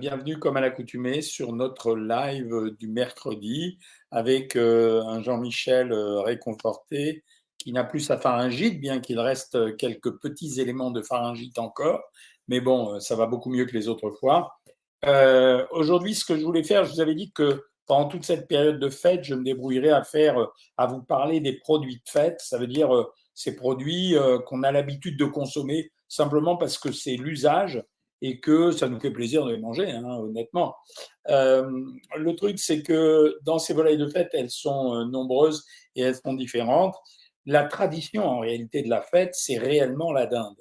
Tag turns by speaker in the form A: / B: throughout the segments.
A: bienvenue comme à l'accoutumée sur notre live du mercredi avec euh, un Jean-Michel euh, réconforté qui n'a plus sa pharyngite, bien qu'il reste quelques petits éléments de pharyngite encore. Mais bon, euh, ça va beaucoup mieux que les autres fois. Aujourd'hui, ce que je voulais faire, je vous avais dit que pendant toute cette période de fête, je me débrouillerai à faire, à vous parler des produits de fête. Ça veut dire ces produits qu'on a l'habitude de consommer simplement parce que c'est l'usage et que ça nous fait plaisir de les manger, hein, honnêtement. Euh, le truc, c'est que dans ces volailles de fête, elles sont euh, nombreuses et elles sont différentes. La tradition, en réalité, de la fête, c'est réellement la dinde.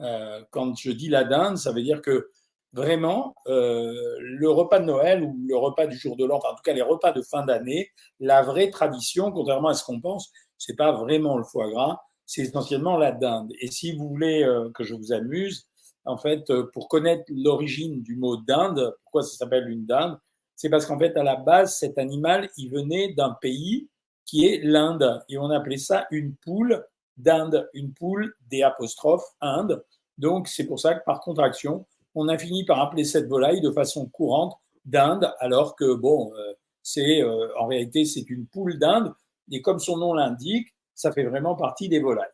A: Euh, quand je dis la dinde, ça veut dire que vraiment, le repas de Noël ou le repas du jour de l'an, en tout cas les repas de fin d'année, la vraie tradition, contrairement à ce qu'on pense, c'est pas vraiment le foie gras, c'est essentiellement la dinde. Et si vous voulez que je vous amuse, en fait, euh, pour connaître l'origine du mot dinde, pourquoi ça s'appelle une dinde, c'est parce qu'en fait, à la base, cet animal, il venait d'un pays qui est l'Inde. Et on appelait ça une poule d'Inde, une poule des apostrophes Inde. Donc, c'est pour ça que par contraction, on a fini par appeler cette volaille de façon courante d'Inde, alors que, bon, euh, c'est euh, en réalité, c'est une poule d'Inde. Et comme son nom l'indique, ça fait vraiment partie des volailles.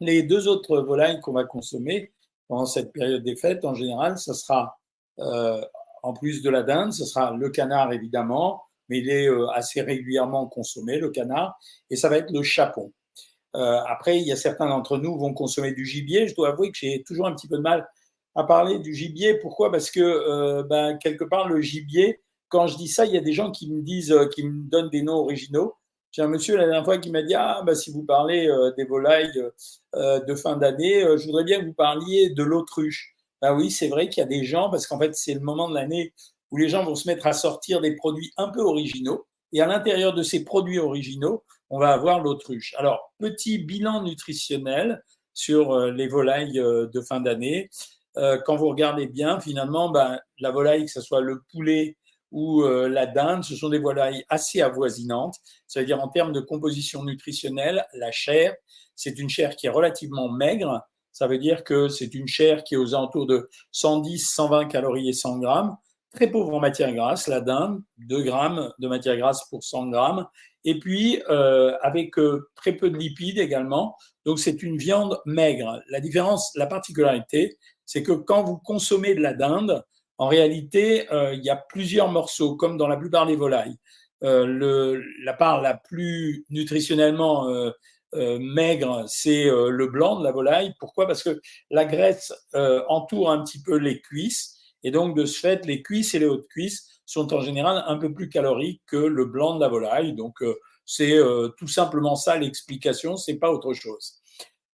A: Les deux autres volailles qu'on va consommer, pendant cette période des fêtes, en général, ce sera, euh, en plus de la dinde, ce sera le canard évidemment, mais il est euh, assez régulièrement consommé, le canard, et ça va être le chapon. Euh, après, il y a certains d'entre nous vont consommer du gibier. Je dois avouer que j'ai toujours un petit peu de mal à parler du gibier. Pourquoi? Parce que ben, quelque part, le gibier, quand je dis ça, il y a des gens qui me disent, qui me donnent des noms originaux. J'ai un monsieur la dernière fois qui m'a dit Ah, bah, si vous parlez euh, des volailles euh, de fin d'année, euh, je voudrais bien que vous parliez de l'autruche. Bah oui, c'est vrai qu'il y a des gens, parce qu'en fait, c'est le moment de l'année où les gens vont se mettre à sortir des produits un peu originaux. Et à l'intérieur de ces produits originaux, on va avoir l'autruche. Alors, petit bilan nutritionnel sur les volailles de fin d'année. Quand vous regardez bien, finalement, bah, la volaille, que ce soit le poulet, ou euh, la dinde, ce sont des volailles assez avoisinantes. Ça veut dire en termes de composition nutritionnelle, la chair, c'est une chair qui est relativement maigre. Ça veut dire que c'est une chair qui est aux alentours de 110, 120 calories et 100 grammes. Très pauvre en matière grasse, la dinde, 2 grammes de matière grasse pour 100 grammes. Et puis, euh, avec euh, très peu de lipides également. Donc, c'est une viande maigre. La différence, la particularité, c'est que quand vous consommez de la dinde, en réalité, euh, il y a plusieurs morceaux, comme dans la plupart des volailles. Euh, le, la part la plus nutritionnellement euh, maigre, c'est le blanc de la volaille. Pourquoi? Parce que la graisse entoure un petit peu les cuisses, et donc de ce fait, les cuisses et les hautes cuisses sont en général un peu plus caloriques que le blanc de la volaille. Donc c'est tout simplement ça l'explication, c'est pas autre chose.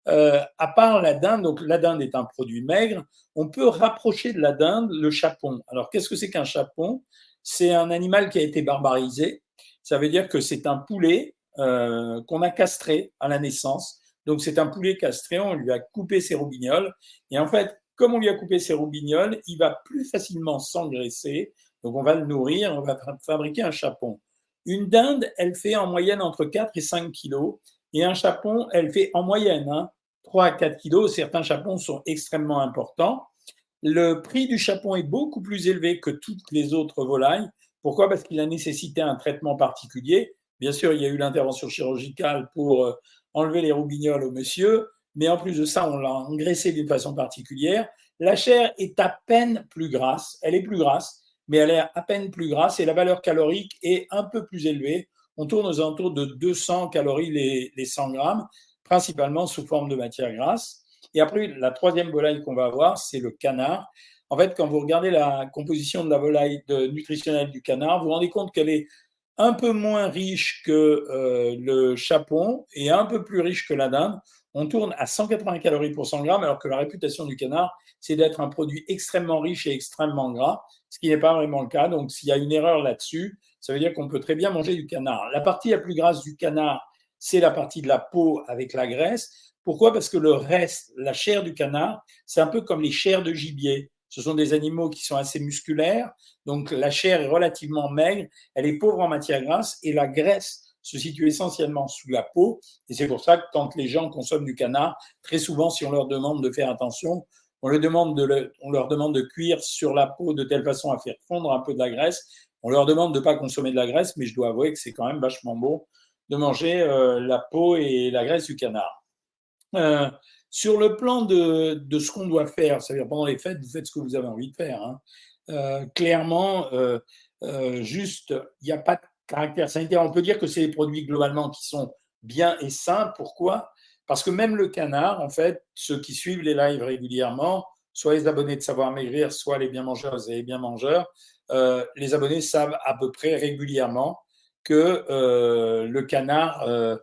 A: Euh, à part la dinde, donc la dinde est un produit maigre, on peut rapprocher de la dinde le chapon. Alors qu'est-ce que c'est qu'un chapon? C'est un animal qui a été barbarisé. Ça veut dire que c'est un poulet euh, qu'on a castré à la naissance. Donc c'est un poulet castré, on lui a coupé ses roubignoles. Et en fait, comme on lui a coupé ses roubignoles, il va plus facilement s'engraisser. Donc on va le nourrir, on va fabriquer un chapon. Une dinde, elle fait en moyenne entre 4 et 5 kilos. Et un chapon, elle fait en moyenne hein, 3 à 4 kilos. Certains chapons sont extrêmement importants. Le prix du chapon est beaucoup plus élevé que toutes les autres volailles. Pourquoi? Parce qu'il a nécessité un traitement particulier. Bien sûr, il y a eu l'intervention chirurgicale pour euh, enlever les roubignoles au monsieur, mais en plus de ça, on l'a engraissé d'une façon particulière. La chair est à peine plus grasse, elle est plus grasse, mais elle est à peine plus grasse et la valeur calorique est un peu plus élevée on tourne aux alentours de 200 calories les, 100 grammes, principalement sous forme de matière grasse. Et après, la troisième volaille qu'on va avoir, c'est le canard. En fait, quand vous regardez la composition de la volaille nutritionnelle du canard, vous vous rendez compte qu'elle est un peu moins riche que euh, le chapon et un peu plus riche que la dinde. On tourne à 180 calories pour 100 grammes, alors que la réputation du canard, c'est d'être un produit extrêmement riche et extrêmement gras, ce qui n'est pas vraiment le cas. Donc, s'il y a une erreur là-dessus, ça veut dire qu'on peut très bien manger du canard. La partie la plus grasse du canard, c'est la partie de la peau avec la graisse. Pourquoi? Parce que le reste, la chair du canard, c'est un peu comme les chairs de gibier. Ce sont des animaux qui sont assez musculaires, donc la chair est relativement maigre, elle est pauvre en matière grasse et la graisse se situe essentiellement sous la peau. Et c'est pour ça que quand les gens consomment du canard, très souvent, si on leur demande de faire attention, on, leur demande de cuire sur la peau de telle façon à faire fondre un peu de la graisse. On leur demande de ne pas consommer de la graisse, mais je dois avouer que c'est quand même vachement bon de manger euh, la peau et la graisse du canard. Euh, sur le plan de, ce qu'on doit faire, c'est-à-dire pendant les fêtes, vous faites ce que vous avez envie de faire. Hein. Euh, clairement, juste, il n'y a pas de caractère sanitaire. On peut dire que c'est les produits globalement qui sont bien et sains. Pourquoi? Parce que même le canard, en fait, ceux qui suivent les lives régulièrement, soit les abonnés de Savoir Maigrir, soit les bien mangeurs et les bien mangeurs, euh, les abonnés savent à peu près régulièrement que euh, le canard, euh,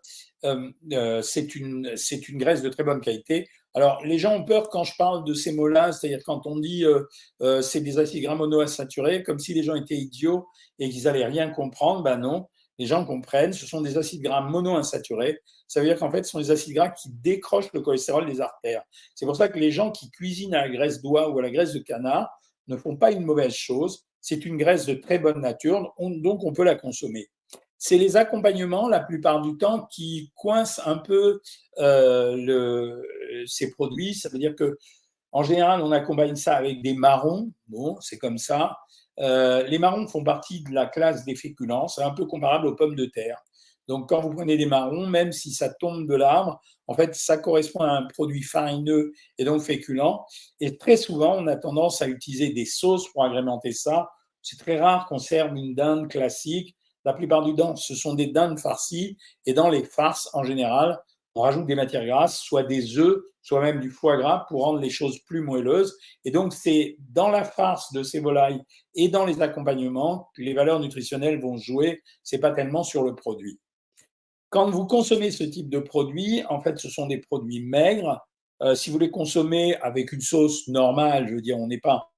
A: c'est une, une graisse de très bonne qualité. Alors, les gens ont peur quand je parle de ces mots-là, c'est-à-dire quand on dit c'est des acides gras monoinsaturés, comme si les gens étaient idiots et qu'ils n'allaient rien comprendre. Ben non, les gens comprennent, ce sont des acides gras monoinsaturés. Ça veut dire qu'en fait, ce sont des acides gras qui décrochent le cholestérol des artères. C'est pour ça que les gens qui cuisinent à la graisse d'oie ou à la graisse de canard ne font pas une mauvaise chose. C'est une graisse de très bonne nature, donc on peut la consommer. C'est les accompagnements, la plupart du temps, qui coincent un peu euh, ces produits. Ça veut dire que, en général, on accompagne ça avec des marrons. Bon, c'est comme ça. Euh, les marrons font partie de la classe des féculents. C'est un peu comparable aux pommes de terre. Donc, quand vous prenez des marrons, même si ça tombe de l'arbre, en fait, ça correspond à un produit farineux et donc féculent. Et très souvent, on a tendance à utiliser des sauces pour agrémenter ça. C'est très rare qu'on serve une dinde classique. La plupart du temps, ce sont des dindes farcies. Et dans les farces, en général, on rajoute des matières grasses, soit des œufs, soit même du foie gras pour rendre les choses plus moelleuses. Et donc, c'est dans la farce de ces volailles et dans les accompagnements que les valeurs nutritionnelles vont jouer. C'est pas tellement sur le produit. Quand vous consommez ce type de produit, en fait, ce sont des produits maigres. Euh, si vous les consommez avec une sauce normale, je veux dire, on n'est pas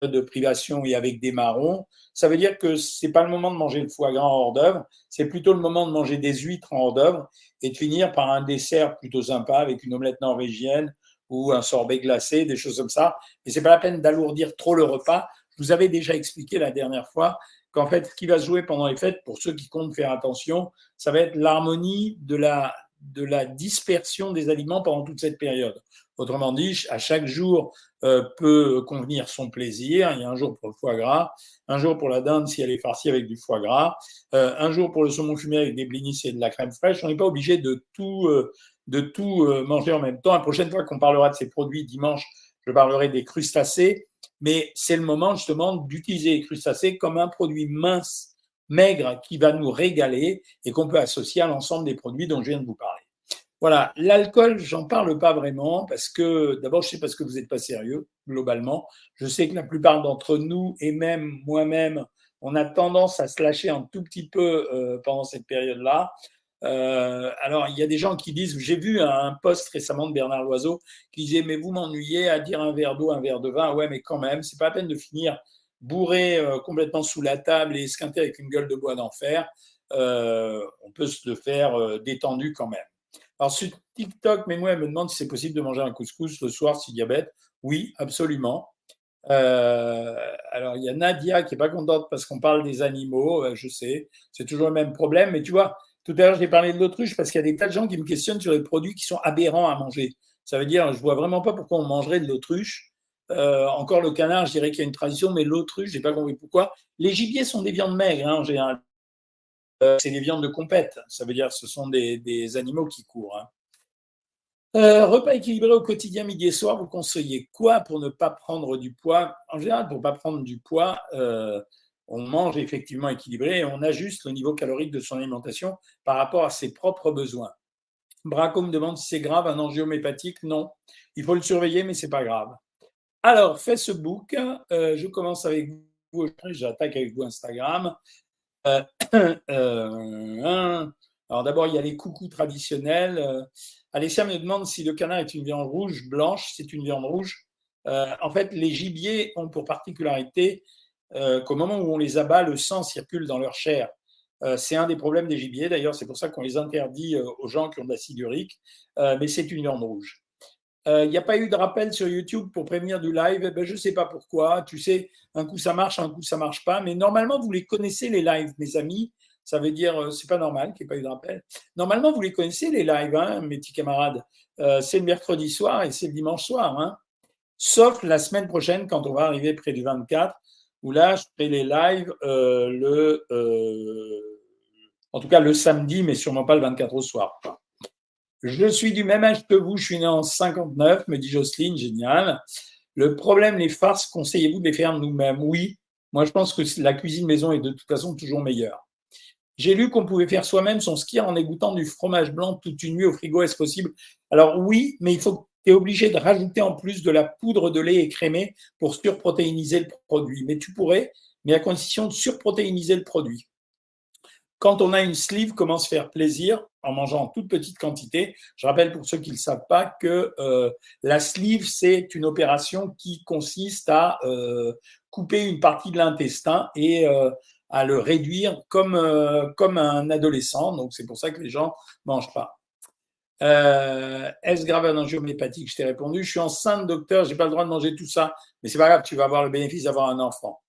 A: de privation et avec des marrons, ça veut dire que c'est pas le moment de manger le foie gras en hors d'œuvre, c'est plutôt le moment de manger des huîtres en hors d'œuvre et de finir par un dessert plutôt sympa avec une omelette norvégienne ou un sorbet glacé, des choses comme ça. Mais c'est pas la peine d'alourdir trop le repas. Je vous avais déjà expliqué la dernière fois qu'en fait, ce qui va se jouer pendant les fêtes, pour ceux qui comptent faire attention, ça va être l'harmonie de la, dispersion des aliments pendant toute cette période. Autrement dit, à chaque jour euh, peut convenir son plaisir. Il y a un jour pour le foie gras, un jour pour la dinde si elle est farcie avec du foie gras, euh, un jour pour le saumon fumé avec des blinis et de la crème fraîche. On n'est pas obligé de tout, euh, de tout manger en même temps. La prochaine fois qu'on parlera de ces produits dimanche, je parlerai des crustacés, mais c'est le moment justement d'utiliser les crustacés comme un produit mince, maigre, qui va nous régaler et qu'on peut associer à l'ensemble des produits dont je viens de vous parler. Voilà, l'alcool, j'en parle pas vraiment parce que d'abord, je sais parce que vous n'êtes pas sérieux globalement. Je sais que la plupart d'entre nous et même moi-même, on a tendance à se lâcher un tout petit peu euh, pendant cette période-là. Euh, alors, il y a des gens qui disent, j'ai vu un post récemment de Bernard Loiseau qui disait, mais vous m'ennuyez à dire un verre d'eau, un verre de vin. Ouais, mais quand même, c'est pas la peine de finir bourré euh, complètement sous la table et esquinté avec une gueule de bois d'enfer. on peut se le faire détendu quand même. Alors, sur TikTok, mais moi, elle me demande si c'est possible de manger un couscous le soir si diabète. Oui, absolument. Euh, alors, il y a Nadia qui n'est pas contente parce qu'on parle des animaux. Euh, je sais, c'est toujours le même problème. Mais tu vois, tout à l'heure, j'ai parlé de l'autruche parce qu'il y a des tas de gens qui me questionnent sur les produits qui sont aberrants à manger. Ça veut dire, je vois vraiment pas pourquoi on mangerait de l'autruche. Euh, encore le canard, je dirais qu'il y a une tradition, mais l'autruche, je n'ai pas compris pourquoi. Les gibiers sont des viandes maigres hein, en général. Euh, c'est des viandes de compète. Ça veut dire ce sont des, animaux qui courent. Hein. Euh, repas équilibré au quotidien, midi et soir, vous conseillez quoi pour ne pas prendre du poids? En général, pour ne pas prendre du poids, on mange effectivement équilibré et on ajuste le niveau calorique de son alimentation par rapport à ses propres besoins. Braco me demande si c'est grave un angiome hépatique. Non, il faut le surveiller, mais c'est pas grave. Alors, Facebook, je commence avec vous, j'attaque avec vous Instagram. Euh, euh, alors d'abord, il y a les coucous traditionnels. Euh, Alessia me demande si le canard est une viande rouge, blanche, c'est une viande rouge. en fait, les gibiers ont pour particularité qu'au moment où on les abat, le sang circule dans leur chair. c'est un des problèmes des gibiers, d'ailleurs, c'est pour ça qu'on les interdit aux gens qui ont de l'acide urique, mais c'est une viande rouge. Il n'y a pas eu de rappel sur YouTube pour prévenir du live? Eh ben, je ne sais pas pourquoi. Tu sais, un coup ça marche, un coup ça marche pas. Mais normalement, vous les connaissez les lives, mes amis. Ça veut dire, euh, c'est pas normal qu'il n'y ait pas eu de rappel. Normalement, vous les connaissez les lives, hein, mes petits camarades. Euh, c'est le mercredi soir et c'est le dimanche soir. Hein. sauf la semaine prochaine quand on va arriver près du 24, là, je ferai les lives euh, le, euh, en tout cas le samedi, mais sûrement pas le 24 au soir. Je suis du même âge que vous, je suis né en 59, me dit Jocelyne, génial. Le problème, les farces, conseillez-vous de les faire nous-mêmes? Oui, moi je pense que la cuisine maison est de toute façon toujours meilleure. J'ai lu qu'on pouvait faire soi-même son ski en égouttant du fromage blanc toute une nuit au frigo, est-ce possible? Alors oui, mais il faut tu obligé de rajouter en plus de la poudre de lait écrémée pour surprotéiniser le produit. Mais tu pourrais, mais à condition de surprotéiniser le produit. Quand on a une sleeve, comment se faire plaisir en mangeant en toute petite quantité? Je rappelle pour ceux qui ne le savent pas que euh, la sleeve, c'est une opération qui consiste à euh, couper une partie de l'intestin et euh, à le réduire comme, comme un adolescent. Donc c'est pour ça que les gens ne mangent pas. Euh, Est-ce grave un enjeu hépatique Je t'ai répondu. Je suis enceinte, docteur, j'ai pas le droit de manger tout ça. Mais c'est pas grave, tu vas avoir le bénéfice d'avoir un enfant.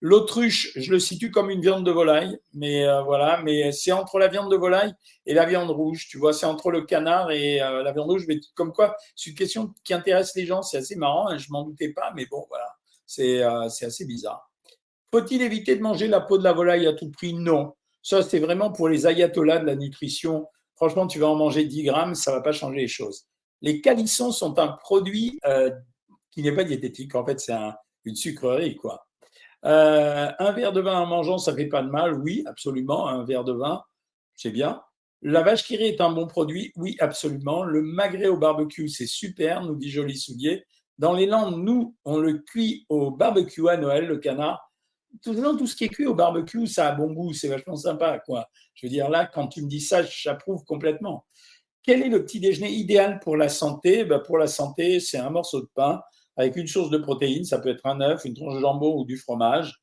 A: L'autruche, je le situe comme une viande de volaille, mais euh, voilà, mais c'est entre la viande de volaille et la viande rouge. Tu vois, c'est entre le canard et euh, la viande rouge. Mais comme quoi, c'est une question qui intéresse les gens. C'est assez marrant. Hein, je m'en doutais pas, mais bon, voilà, c'est assez bizarre. Faut-il éviter de manger la peau de la volaille à tout prix? Non. Ça, c'est vraiment pour les ayatollahs de la nutrition franchement, tu vas en manger 10 grammes, ça ne va pas changer les choses. Les calissons sont un produit euh, qui n'est pas diététique. En fait, c'est une sucrerie, quoi. Euh, un verre de vin en mangeant, ça fait pas de mal. Oui, absolument. Un verre de vin, c'est bien. La vache qui rit est un bon produit. Oui, absolument. Le magret au barbecue, c'est super, nous dit Joli Soulier. Dans les Landes, nous, on le cuit au barbecue à Noël, le canard tout, ce qui est cuit au barbecue, ça a bon goût, c'est vachement sympa. Quoi. Je veux dire, là, quand tu me dis ça, j'approuve complètement. Quel est le petit déjeuner idéal pour la santé? Ben, Pour la santé, c'est un morceau de pain avec une source de protéines. Ça peut être un œuf, une tranche de jambon ou du fromage,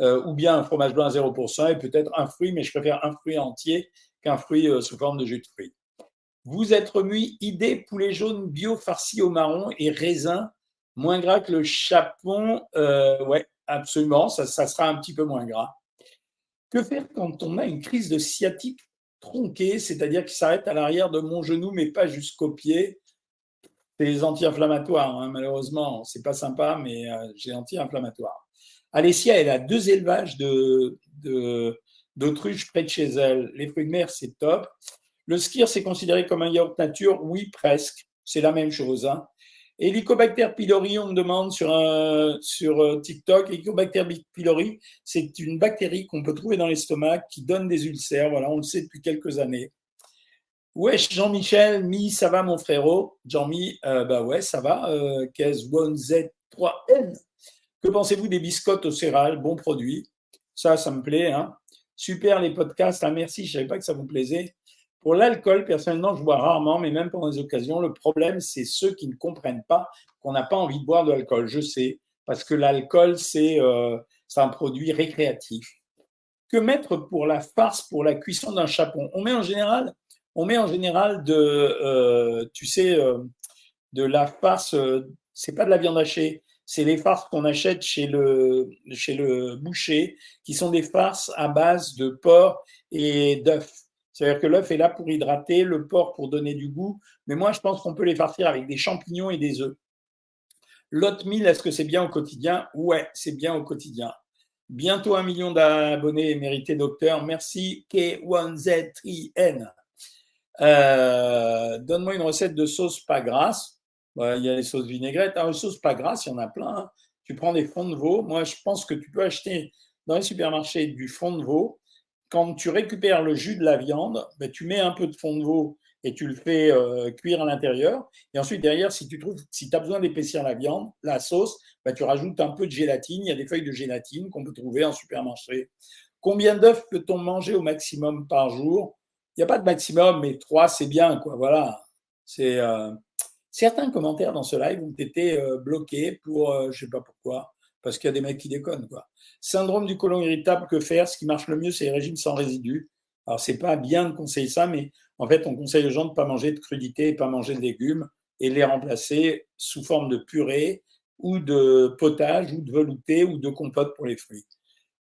A: euh, ou bien un fromage blanc à 0% et peut-être un fruit, mais je préfère un fruit entier qu'un fruit euh, sous forme de jus de fruits. Vous êtes remis idée poulet jaune bio farci au marron et raisin, moins gras que le chapon. Euh, ouais, Absolument, ça, sera un petit peu moins gras. Que faire quand on a une crise de sciatique tronquée, c'est-à-dire qui s'arrête à l'arrière de mon genou, mais pas jusqu'au pied C'est anti-inflammatoires, hein, malheureusement. C'est pas sympa, mais euh, j'ai anti-inflammatoire. Alessia, elle a deux élevages de, d'autruches près de chez elle. Les fruits de mer, c'est top. Le skir, c'est considéré comme un yaourt nature? Oui, presque. C'est la même chose. Hein. Helicobacter pylori, on me demande sur, sur euh, TikTok. Helicobacter pylori, c'est une bactérie qu'on peut trouver dans l'estomac qui donne des ulcères. Voilà, on le sait depuis quelques années. Wesh, Jean-Michel, mi, ça va mon frérot? Jean-Mi, euh, bah ouais, ça va. Euh, 1Z3N. Que pensez-vous des biscottes au céréales? Bon produit. Ça, ça me plaît. Hein. Super les podcasts. Ah, merci, je ne savais pas que ça vous plaisait. Pour l'alcool, personnellement, je bois rarement, mais même pendant des occasions, le problème, c'est ceux qui ne comprennent pas qu'on n'a pas envie de boire de l'alcool. Je sais, parce que l'alcool, c'est euh, un produit récréatif. Que mettre pour la farce, pour la cuisson d'un chapon? On met en général, on met en général de, euh, tu sais, euh, de la farce. c'est pas de la viande hachée, c'est les farces qu'on achète chez le, chez le boucher, qui sont des farces à base de porc et d'œufs. C'est-à-dire que l'œuf est là pour hydrater, le porc pour donner du goût. Mais moi, je pense qu'on peut les farcir avec des champignons et des œufs. L'oatmeal, est-ce que c'est bien au quotidien? Ouais, c'est bien au quotidien. Bientôt un million d'abonnés mérité, docteur. Merci, K1Z3N. Euh, donne-moi une recette de sauce pas grasse. il y a les sauces vinaigrettes. Alors, ah, les sauces pas grasses, il y en a plein. Hein. Tu prends des fonds de veau. Moi, je pense que tu peux acheter dans les supermarchés du fond de veau quand tu récupères le jus de la viande, ben, tu mets un peu de fond de veau et tu le fais euh, cuire à l'intérieur. Et ensuite, derrière, si tu as besoin d'épaissir la viande, la sauce, ben, tu rajoutes un peu de gélatine. Il y a des feuilles de gélatine qu'on peut trouver en supermarché. Combien d'œufs peut-on manger au maximum par jour? Il n'y a pas de maximum, mais trois, c'est bien. Quoi. Voilà. Euh, Certains commentaires dans ce live ont été euh, bloqués pour, je ne sais pas pourquoi, parce qu'il y a des mecs qui déconnent. Quoi. Syndrome du côlon irritable, que faire? Ce qui marche le mieux, c'est les régimes sans résidus. Alors, c'est pas bien de conseiller ça, mais en fait, on conseille aux gens de ne pas manger de crudités, pas manger de légumes et les remplacer sous forme de purée ou de potage ou de velouté ou de compote pour les fruits.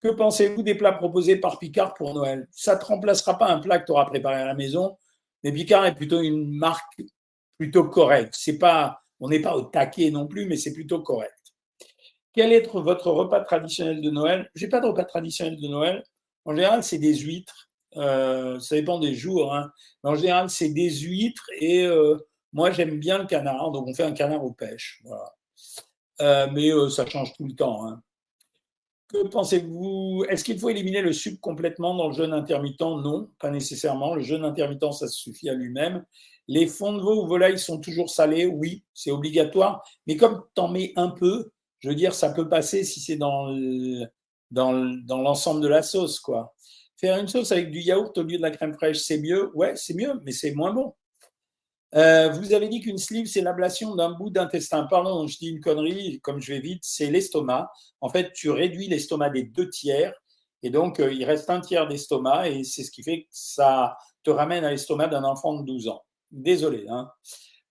A: Que pensez-vous des plats proposés par Picard pour Noël? Ça ne te remplacera pas un plat que tu auras préparé à la maison, mais Picard est plutôt une marque plutôt correcte. On n'est pas au taquet non plus, mais c'est plutôt correct. Quel est votre repas traditionnel de Noël? J'ai pas de repas traditionnel de Noël. En général, c'est des huîtres. Euh, ça dépend des jours. Hein. En général, c'est des huîtres et euh, moi, j'aime bien le canard. Donc, on fait un canard aux pêches. Euh, mais ça change tout le temps. Hein. Que pensez-vous? Est-ce qu'il faut éliminer le sucre complètement dans le jeûne intermittent? Non, pas nécessairement. Le jeûne intermittent, ça suffit à lui-même. Les fonds de veau ou volailles sont toujours salés? Oui, c'est obligatoire. Mais comme tu en mets un peu, je veux dire, ça peut passer si c'est dans l'ensemble de la sauce, quoi. Faire une sauce avec du yaourt au lieu de la crème fraîche, c'est mieux. Ouais, c'est mieux, mais c'est moins bon. Euh, vous avez dit qu'une sleeve, c'est l'ablation d'un bout d'intestin. Pardon, je dis une connerie, comme je vais vite, c'est l'estomac. En fait, tu réduis l'estomac des deux tiers, et donc euh, il reste un tiers d'estomac, et c'est ce qui fait que ça te ramène à l'estomac d'un enfant de 12 ans. Désolé. Hein.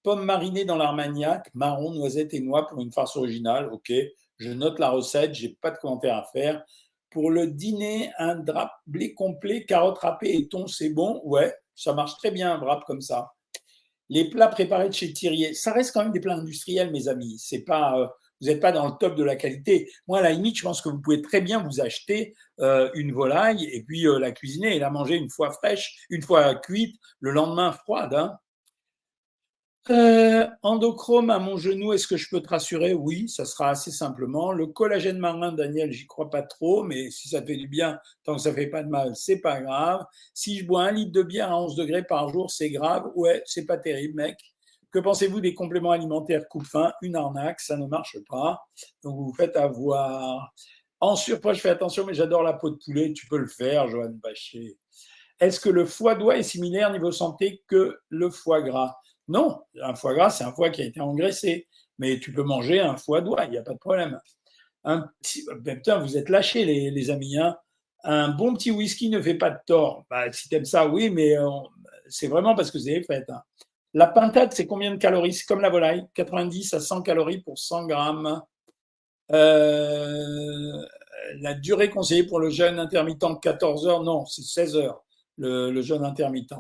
A: Pommes marinées dans l'armagnac, marron, noisette et noix pour une farce originale. Ok, je note la recette, j'ai pas de commentaire à faire. Pour le dîner, un drap blé complet, carottes râpées et thon, c'est bon? Ouais, ça marche très bien un wrap comme ça. Les plats préparés de chez Thierry, ça reste quand même des plats industriels, mes amis. C'est pas, euh, vous n'êtes pas dans le top de la qualité. Moi, à la limite, je pense que vous pouvez très bien vous acheter euh, une volaille et puis euh, la cuisiner et la manger une fois fraîche, une fois cuite, le lendemain froide. Hein. Euh, endochrome à mon genou, est-ce que je peux te rassurer? Oui, ça sera assez simplement. Le collagène marin, Daniel, j'y crois pas trop, mais si ça fait du bien, tant que ça fait pas de mal, c'est pas grave. Si je bois un litre de bière à 11 degrés par jour, c'est grave. Ouais, c'est pas terrible, mec. Que pensez-vous des compléments alimentaires? Coupe-faim Une arnaque, ça ne marche pas. Donc vous vous faites avoir. En surpoids, je fais attention, mais j'adore la peau de poulet. Tu peux le faire, Joanne Bachet. Est-ce que le foie doigt est similaire niveau santé que le foie gras? Non, un foie gras, c'est un foie qui a été engraissé. Mais tu peux manger un foie d'oie, il n'y a pas de problème. Un ben, putain, vous êtes lâchés, les, amis. Hein. Un bon petit whisky ne fait pas de tort. Bah, si tu aimes ça, oui, mais euh, c'est vraiment parce que c'est fait. Hein. La pintade, c'est combien de calories? C'est comme la volaille, 90 à 100 calories pour 100 grammes. Euh, la durée conseillée pour le jeûne intermittent, 14 heures, non, c'est 16 heures, le jeûne intermittent.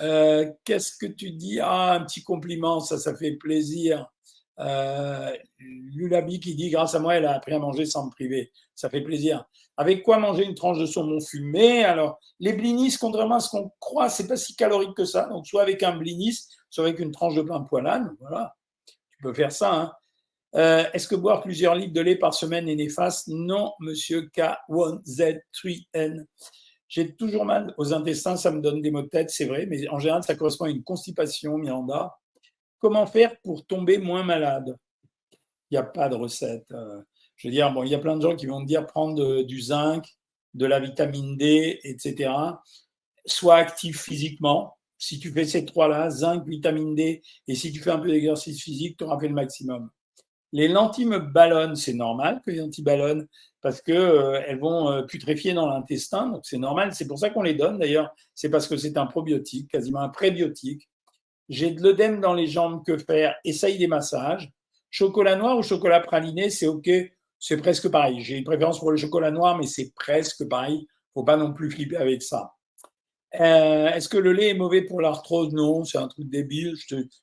A: Euh, qu'est-ce que tu dis? Ah, un petit compliment, ça, ça fait plaisir. Euh, Lulabi qui dit Grâce à moi, elle a appris à manger sans me priver. Ça fait plaisir. Avec quoi manger une tranche de saumon fumé? Alors, les blinis, contrairement à ce qu'on croit, c'est pas si calorique que ça. Donc, soit avec un blinis, soit avec une tranche de pain poilane. Voilà, tu peux faire ça. Hein. Euh, est-ce que boire plusieurs litres de lait par semaine est néfaste? Non, monsieur K1Z3N. J'ai toujours mal aux intestins, ça me donne des maux de tête, c'est vrai, mais en général, ça correspond à une constipation, Miranda. Comment faire pour tomber moins malade? Il n'y a pas de recette. Euh. Je veux dire, bon, il y a plein de gens qui vont me dire prendre du zinc, de la vitamine D, etc. Sois actif physiquement. Si tu fais ces trois-là, zinc, vitamine D, et si tu fais un peu d'exercice physique, tu auras fait le maximum. Les lentilles me ballonnent, c'est normal que les lentilles ballonnent parce qu'elles euh, vont euh, putréfier dans l'intestin, donc c'est normal. C'est pour ça qu'on les donne d'ailleurs. C'est parce que c'est un probiotique, quasiment un prébiotique. J'ai de l'œdème dans les jambes, que faire? Essaye des massages. Chocolat noir ou chocolat praliné, c'est OK, c'est presque pareil. J'ai une préférence pour le chocolat noir, mais c'est presque pareil. Faut pas non plus flipper avec ça. Euh, est-ce que le lait est mauvais pour l'arthrose? Non, c'est un truc débile.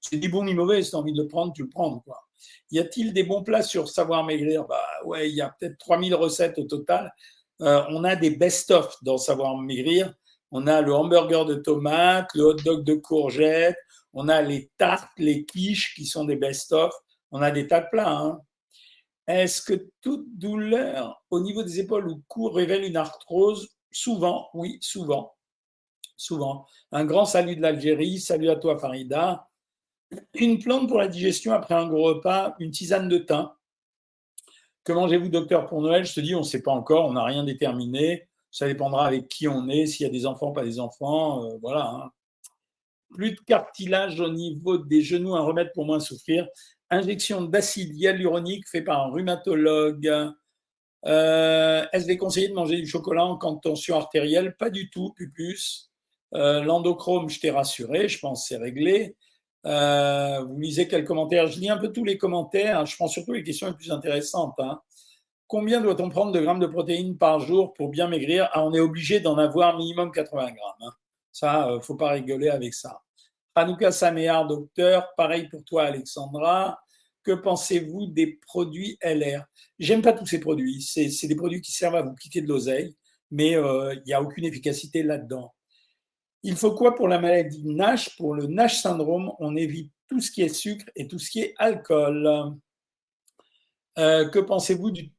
A: C'est ni bon ni mauvais. Si tu as envie de le prendre, tu le prends. Quoi. Y a-t-il des bons plats sur savoir maigrir? Bah ouais, il y a peut-être 3000 recettes au total. Euh, on a des best-of dans savoir maigrir. On a le hamburger de tomates, le hot dog de courgettes, on a les tartes, les quiches qui sont des best-of. On a des tas de plats. Hein. Est-ce que toute douleur au niveau des épaules ou cou révèle une arthrose? Souvent, oui, souvent. Souvent. Un grand salut de l'Algérie. Salut à toi, Farida une plante pour la digestion après un gros repas, une tisane de thym. Que mangez-vous, docteur, pour Noël? Je te dis, on ne sait pas encore, on n'a rien déterminé. Ça dépendra avec qui on est, s'il y a des enfants, pas des enfants. Euh, voilà. Hein. Plus de cartilage au niveau des genoux, un remède pour moins souffrir. Injection d'acide hyaluronique fait par un rhumatologue. Euh, est-ce déconseillé de manger du chocolat en tension artérielle? Pas du tout, Pupus. Euh, L'endochrome, je t'ai rassuré, je pense c'est réglé. Euh, vous lisez quels commentaires? Je lis un peu tous les commentaires. Je prends surtout les questions les plus intéressantes. Hein. Combien doit-on prendre de grammes de protéines par jour pour bien maigrir? Ah, On est obligé d'en avoir minimum 80 grammes. Hein. Ça, euh, faut pas rigoler avec ça. Hanouka Saméar, docteur. Pareil pour toi, Alexandra. Que pensez-vous des produits LR J'aime pas tous ces produits. C'est des produits qui servent à vous piquer de l'oseille, mais euh, il n'y a aucune efficacité là-dedans. Il faut quoi pour la maladie NASH? Pour le NASH syndrome, on évite tout ce qui est sucre et tout ce qui est alcool. Euh, que pensez-vous du,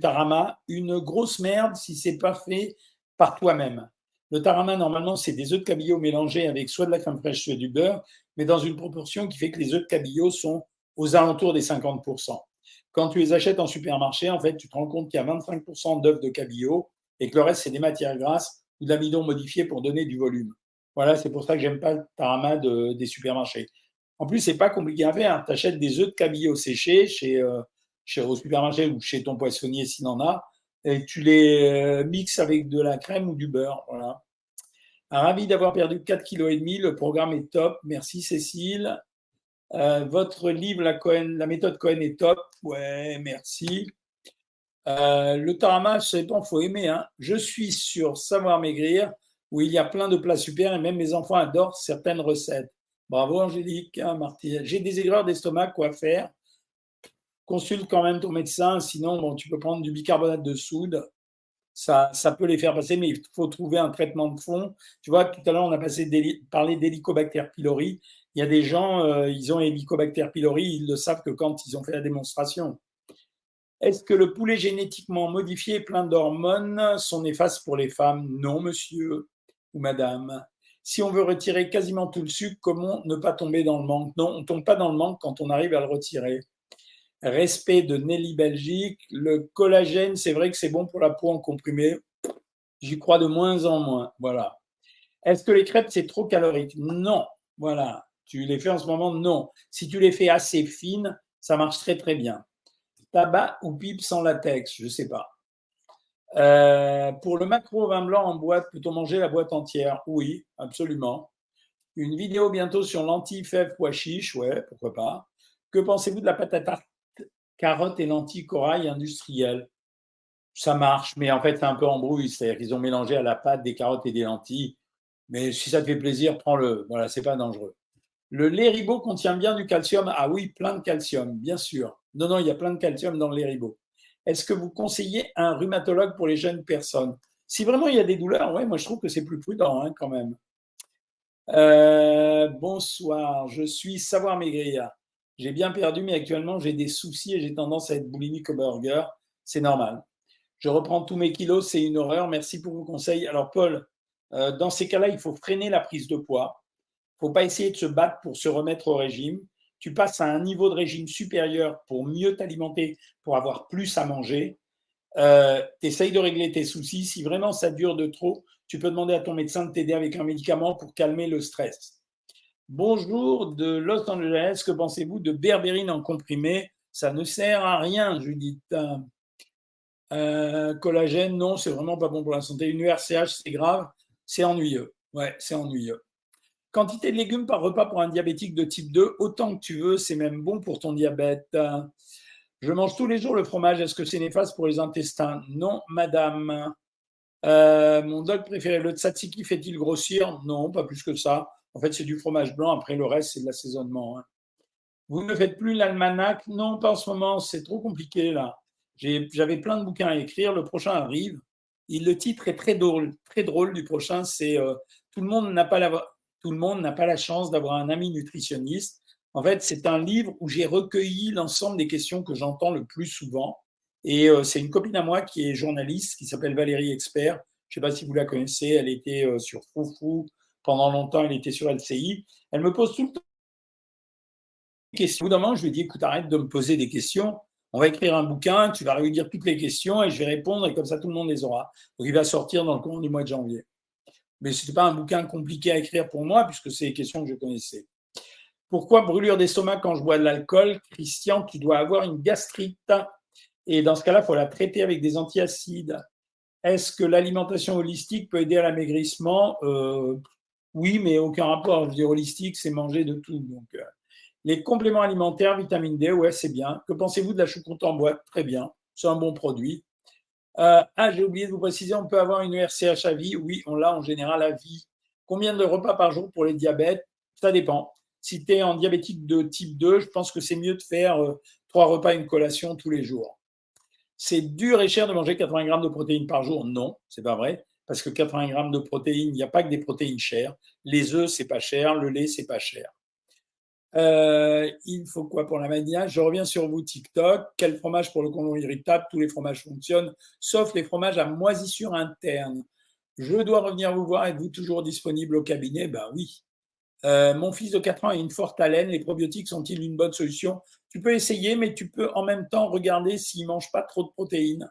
A: tarama? Une grosse merde si c'est pas fait par toi-même. Le tarama, normalement, c'est des œufs de cabillaud mélangés avec soit de la crème fraîche, soit du beurre, mais dans une proportion qui fait que les œufs de cabillaud sont aux alentours des 50%. Quand tu les achètes en supermarché, en fait, tu te rends compte qu'il y a 25% d'œufs de cabillaud et que le reste, c'est des matières grasses ou de l'amidon modifié pour donner du volume. Voilà, c'est pour ça que j'aime pas le tarama des supermarchés. En plus, c'est pas compliqué à faire. Tu achètes des œufs de cabillaud séchés chez, euh, chez supermarché ou chez ton poissonnier s'il en a, et tu les euh, mixes avec de la crème ou du beurre. Voilà. Ravi d'avoir perdu 4 kg. Le programme est top. Merci Cécile. Euh, votre livre, la, la méthode Cohen est top. Ouais, merci. Euh, le tarama, c'est bon, faut aimer. Hein. Je suis sur Savoir Maigrir, où il y a plein de plats super et même mes enfants adorent certaines recettes. Bravo Angélique, hein, J'ai des aigreurs d'estomac, quoi faire Consulte quand même ton médecin, sinon bon, tu peux prendre du bicarbonate de soude. Ça, ça peut les faire passer, mais il faut trouver un traitement de fond. Tu vois, tout à l'heure, on a parlé d'Helicobacter pylori il y a des gens, euh, ils ont Helicobacter pylori, ils le savent que quand ils ont fait la démonstration. Est-ce que le poulet génétiquement modifié plein d'hormones sont néfastes pour les femmes? Non, monsieur ou madame. Si on veut retirer quasiment tout le sucre, comment ne pas tomber dans le manque? Non, on ne tombe pas dans le manque quand on arrive à le retirer. Respect de Nelly Belgique. Le collagène, c'est vrai que c'est bon pour la peau en comprimé. J'y crois de moins en moins. Voilà. Est-ce que les crêpes, c'est trop calorique? Non. Voilà. Tu les fais en ce moment? Non. Si tu les fais assez fines, ça marche très très bien. Tabac ou pipe sans latex Je ne sais pas. Euh, pour le macro vin blanc en boîte, peut-on manger la boîte entière? Oui, absolument. Une vidéo bientôt sur lentilles, fèves, pois chiches, ouais, pourquoi pas. Que pensez-vous de la patate carotte et lentilles corail industrielles? Ça marche, mais en fait, c'est un peu embrouille. C'est-à-dire qu'ils ont mélangé à la pâte des carottes et des lentilles. Mais si ça te fait plaisir, prends-le. Voilà, c'est pas dangereux. Le lait ribot contient bien du calcium Ah oui, plein de calcium, bien sûr. Non, non, il y a plein de calcium dans le lait ribot. Est-ce que vous conseillez un rhumatologue pour les jeunes personnes? Si vraiment il y a des douleurs, ouais, moi je trouve que c'est plus prudent hein, quand même. Euh, bonsoir, je suis Savoir Maigrir. J'ai bien perdu, mais actuellement j'ai des soucis et j'ai tendance à être boulimique au burger. C'est normal. Je reprends tous mes kilos, c'est une horreur. Merci pour vos conseils. Alors Paul, euh, dans ces cas-là, il faut freiner la prise de poids faut pas essayer de se battre pour se remettre au régime. Tu passes à un niveau de régime supérieur pour mieux t'alimenter, pour avoir plus à manger. Euh, tu essayes de régler tes soucis. Si vraiment ça dure de trop, tu peux demander à ton médecin de t'aider avec un médicament pour calmer le stress. Bonjour de Los Angeles. Que pensez-vous de berbérine en comprimé? Ça ne sert à rien, Judith. Euh, collagène, non, c'est vraiment pas bon pour la santé. Une URCH, c'est grave. C'est ennuyeux. Ouais, c'est ennuyeux. Quantité de légumes par repas pour un diabétique de type 2, autant que tu veux, c'est même bon pour ton diabète. Je mange tous les jours le fromage, est-ce que c'est néfaste pour les intestins? Non, madame. Euh, mon dog préféré, le tzatziki fait-il grossir? Non, pas plus que ça. En fait, c'est du fromage blanc, après le reste, c'est de l'assaisonnement. Hein. Vous ne faites plus l'almanach? Non, pas en ce moment, c'est trop compliqué là. J'avais plein de bouquins à écrire, le prochain arrive. le titre est très drôle, très drôle du prochain, c'est euh, Tout le monde n'a pas la, tout le monde n'a pas la chance d'avoir un ami nutritionniste. En fait, c'est un livre où j'ai recueilli l'ensemble des questions que j'entends le plus souvent. Et euh, c'est une copine à moi qui est journaliste, qui s'appelle Valérie Expert. Je ne sais pas si vous la connaissez. Elle était euh, sur Foufou pendant longtemps. Elle était sur LCI. Elle me pose tout le temps des questions. Au bout d'un moment, je lui dit, écoute, arrête de me poser des questions. On va écrire un bouquin, tu vas réunir toutes les questions et je vais répondre et comme ça, tout le monde les aura. Donc, il va sortir dans le courant du mois de janvier mais ce n'était pas un bouquin compliqué à écrire pour moi, puisque c'est des questions que je connaissais. Pourquoi brûlure d'estomac quand je bois de l'alcool Christian, tu dois avoir une gastrite? Et dans ce cas-là, il faut la traiter avec des antiacides. Est-ce que l'alimentation holistique peut aider à l'amaigrissement? Euh, Oui, mais aucun rapport. Je veux dire, holistique, c'est manger de tout. Donc, euh, les compléments alimentaires, vitamine D, ouais, c'est bien. Que pensez-vous de la choucroute en boîte Très bien. C'est un bon produit. Euh, ah, j'ai oublié de vous préciser, on peut avoir une RCH à vie. Oui, on l'a en général à vie. Combien de repas par jour pour les diabètes? Ça dépend. Si tu es en diabétique de type 2, je pense que c'est mieux de faire euh, trois repas et une collation tous les jours. C'est dur et cher de manger 80 grammes de protéines par jour? Non, c'est pas vrai. Parce que 80 grammes de protéines, il n'y a pas que des protéines chères. Les œufs, c'est pas cher. Le lait, c'est pas cher. Euh, il faut quoi pour la mania Je reviens sur vous, TikTok. Quel fromage pour le côlon irritable? Tous les fromages fonctionnent, sauf les fromages à moisissure interne. Je dois revenir vous voir. Êtes-vous toujours disponible au cabinet? Ben oui. Euh, mon fils de 4 ans a une forte haleine. Les probiotiques sont-ils une bonne solution? Tu peux essayer, mais tu peux en même temps regarder s'il ne mange pas trop de protéines.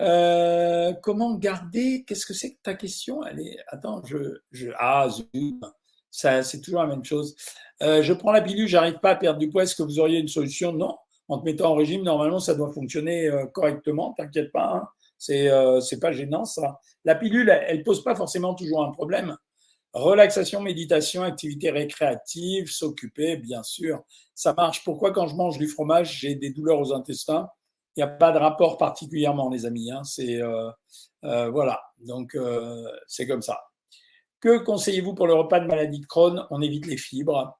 A: Euh, comment garder? Qu'est-ce que c'est que ta question? Allez, attends, je, je ah zoom, ça c'est toujours la même chose. Euh, je prends la pilule, j'arrive pas à perdre du poids. Est-ce que vous auriez une solution? Non. En te mettant en régime, normalement, ça doit fonctionner correctement. T'inquiète pas. Hein. C'est c'est pas gênant ça. La pilule, elle, ne pose pas forcément toujours un problème. Relaxation, méditation, activité récréative, s'occuper, bien sûr, ça marche. Pourquoi quand je mange du fromage, j'ai des douleurs aux intestins? Il n'y a pas de rapport particulièrement, les amis. Hein. C'est euh, euh, voilà, donc euh, c'est comme ça. Que conseillez-vous pour le repas de maladie de Crohn? On évite les fibres.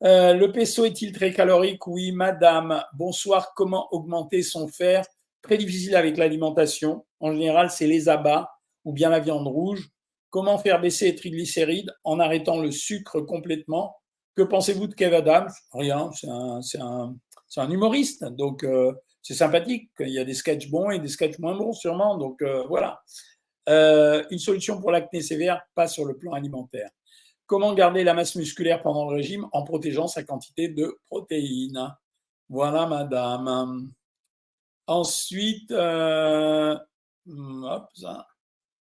A: le pesto est-il très calorique? Oui, madame. Bonsoir. Comment augmenter son fer? Très difficile avec l'alimentation. En général, c'est les abats ou bien la viande rouge. Comment faire baisser les triglycérides en arrêtant le sucre complètement? Que pensez-vous de Kev Adams? Rien, c'est un, humoriste, donc euh, c'est sympathique. Il y a des sketchs bons et des sketchs moins bons, sûrement. Donc euh, voilà. Euh, une solution pour l'acné sévère, pas sur le plan alimentaire. Comment garder la masse musculaire pendant le régime en protégeant sa quantité de protéines? Voilà, madame. Ensuite, hop, ça.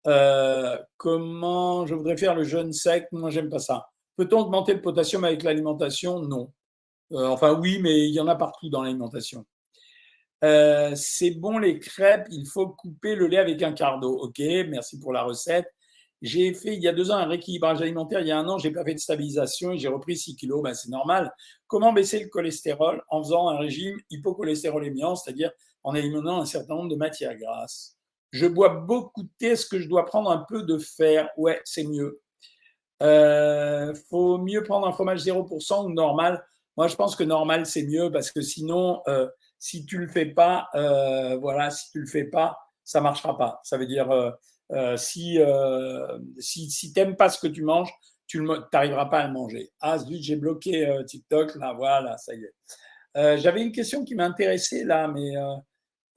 A: Euh, comment je voudrais faire le jeûne sec? Moi, j'aime pas ça. Peut-on augmenter le potassium avec l'alimentation? Non. Euh, enfin, oui, mais il y en a partout dans l'alimentation. Euh, c'est bon les crêpes, il faut couper le lait avec un cardo. Ok, merci pour la recette. J'ai fait il y a deux ans un rééquilibrage alimentaire. Il y a un an, j'ai pas fait de stabilisation et j'ai repris 6 kilos. Ben, c'est normal. Comment baisser le cholestérol en faisant un régime hypocholestérolémiant, c'est-à-dire en éliminant un certain nombre de matières grasses? Je bois beaucoup de thé, est-ce que je dois prendre un peu de fer? Ouais, c'est mieux. Euh, faut mieux prendre un fromage 0% ou normal? Moi, je pense que normal, c'est mieux parce que sinon, euh, si tu le fais pas, euh, voilà, si tu le fais pas, ça marchera pas. Ça veut dire, euh, si, si, si t'aimes pas ce que tu manges, tu n'arriveras pas à le manger. Ah, zut, j'ai bloqué TikTok, là, voilà, ça y est. J'avais une question qui m'intéressait là, mais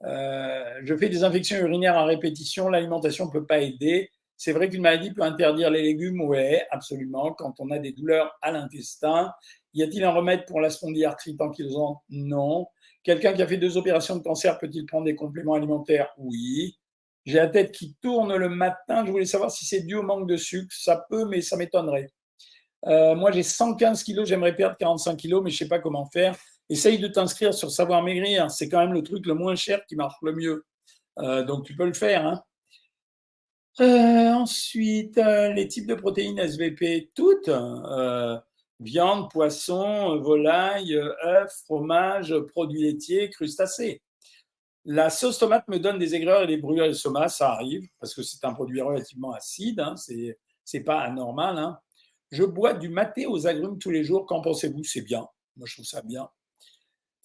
A: euh, je fais des infections urinaires à répétition, l'alimentation ne peut pas aider. C'est vrai qu'une maladie peut interdire les légumes, oui, absolument, quand on a des douleurs à l'intestin. Y a-t-il un remède pour la spondylarthrite ankylosante Non. Quelqu'un qui a fait deux opérations de cancer peut-il prendre des compléments alimentaires? Oui. J'ai la tête qui tourne le matin. Je voulais savoir si c'est dû au manque de sucre. Ça peut, mais ça m'étonnerait. Euh, moi, j'ai 115 kilos. J'aimerais perdre 45 kilos, mais je ne sais pas comment faire. Essaye de t'inscrire sur Savoir Maigrir. C'est quand même le truc le moins cher qui marche le mieux. Euh, donc, tu peux le faire. Hein. Euh, ensuite, les types de protéines SVP, toutes. Viande, poisson, volaille, œufs, fromage, produits laitiers, crustacés. La sauce tomate me donne des aigreurs et des brûlures d'estomac, ça arrive, parce que c'est un produit relativement acide, hein, c'est pas anormal. Hein. Je bois du maté aux agrumes tous les jours, qu'en pensez-vous? C'est bien, moi je trouve ça bien.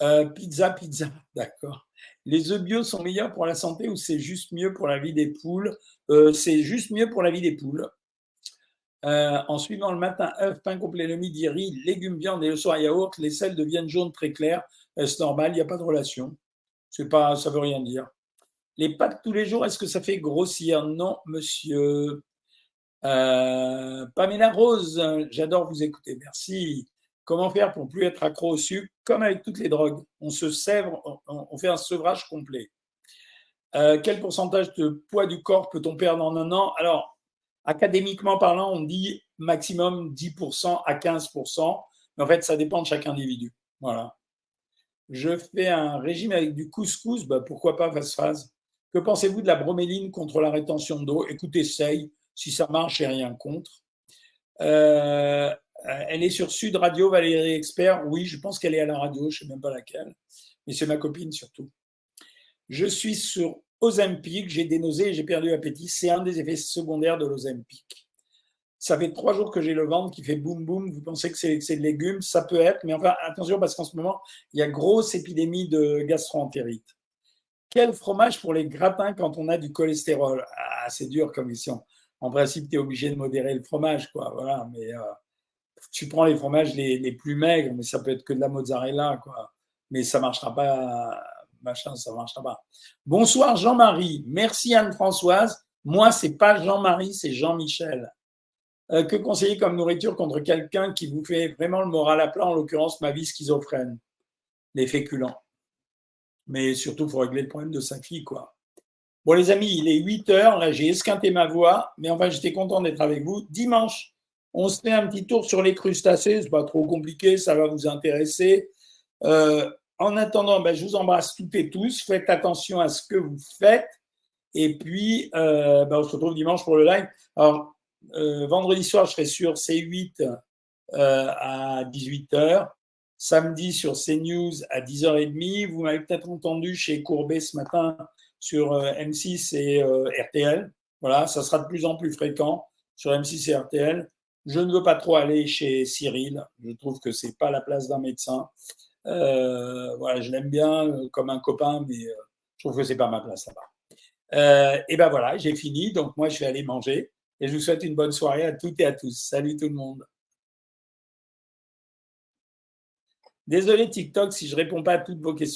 A: Euh, pizza, pizza, d'accord. Les œufs bio sont meilleurs pour la santé ou c'est juste mieux pour la vie des poules? Euh, C'est juste mieux pour la vie des poules. Euh, en suivant le matin, œufs, pain complet le midi, riz, légumes, viande et le soir yaourt, les sels deviennent jaunes très clairs. Est-ce normal Il n'y a pas de relation. C'est pas, ça veut rien dire. Les pâtes tous les jours, est-ce que ça fait grossir? Non, monsieur. Pamela Rose, j'adore vous écouter. Merci. Comment faire pour plus être accro au sucre? Comme avec toutes les drogues, on se sèvre, on, fait un sevrage complet. Euh, quel pourcentage de poids du corps peut-on perdre en un an? Alors, académiquement parlant, on dit maximum 10% à 15%, mais en fait, ça dépend de chaque individu. Voilà. Je fais un régime avec du couscous, bah, pourquoi pas phase-phase Que pensez-vous de la broméline contre la rétention d'eau? Écoutez, essaye. Si ça marche, j'ai rien contre. Euh, elle est sur Sud Radio, Valérie Expert. Oui, je pense qu'elle est à la radio, je ne sais même pas laquelle. Mais c'est ma copine surtout. Je suis sur Ozempic, j'ai des nausées j'ai perdu l'appétit. C'est un des effets secondaires de l'Ozempic. ça fait trois jours que j'ai le ventre qui fait boum boum. Vous pensez que c'est de légumes? Ça peut être, mais enfin, attention parce qu'en ce moment, il y a grosse épidémie de gastroentérite. Quel fromage pour les gratins quand on a du cholestérol? Ah, c'est dur comme question. En principe, tu es obligé de modérer le fromage, quoi. Voilà, mais euh, tu prends les fromages les, les, plus maigres, mais ça peut être que de la mozzarella, quoi. Mais ça marchera pas, machin, ça marchera pas. Bonsoir Jean-Marie. Merci Anne-Françoise. Moi, c'est pas Jean-Marie, c'est Jean-Michel. Euh, que conseiller comme nourriture contre quelqu'un qui vous fait vraiment le moral à plat, en l'occurrence ma vie schizophrène Les féculents. Mais surtout, il faut régler le problème de sa fille, quoi. Bon, les amis, il est 8 heures. Là, j'ai esquinté ma voix, mais enfin, j'étais content d'être avec vous. Dimanche, on se fait un petit tour sur les crustacés. C'est pas trop compliqué, ça va vous intéresser. Euh, en attendant, ben, je vous embrasse toutes et tous. Faites attention à ce que vous faites. Et puis, euh, ben, on se retrouve dimanche pour le live. Alors, euh, vendredi soir, je serai sur C8 à 18h samedi sur CNews à 10h30. Vous m'avez peut-être entendu chez Courbet ce matin sur euh, M6 et euh, RTL. Voilà, ça sera de plus en plus fréquent sur M6 et RTL. Je ne veux pas trop aller chez Cyril. Je trouve que c'est pas la place d'un médecin. Euh, voilà, je l'aime bien comme un copain, mais je trouve que c'est pas ma place là-bas. et ben voilà, j'ai fini. Donc moi, je vais aller manger. Et je vous souhaite une bonne soirée à toutes et à tous. Salut tout le monde. Désolé TikTok si je réponds pas à toutes vos questions.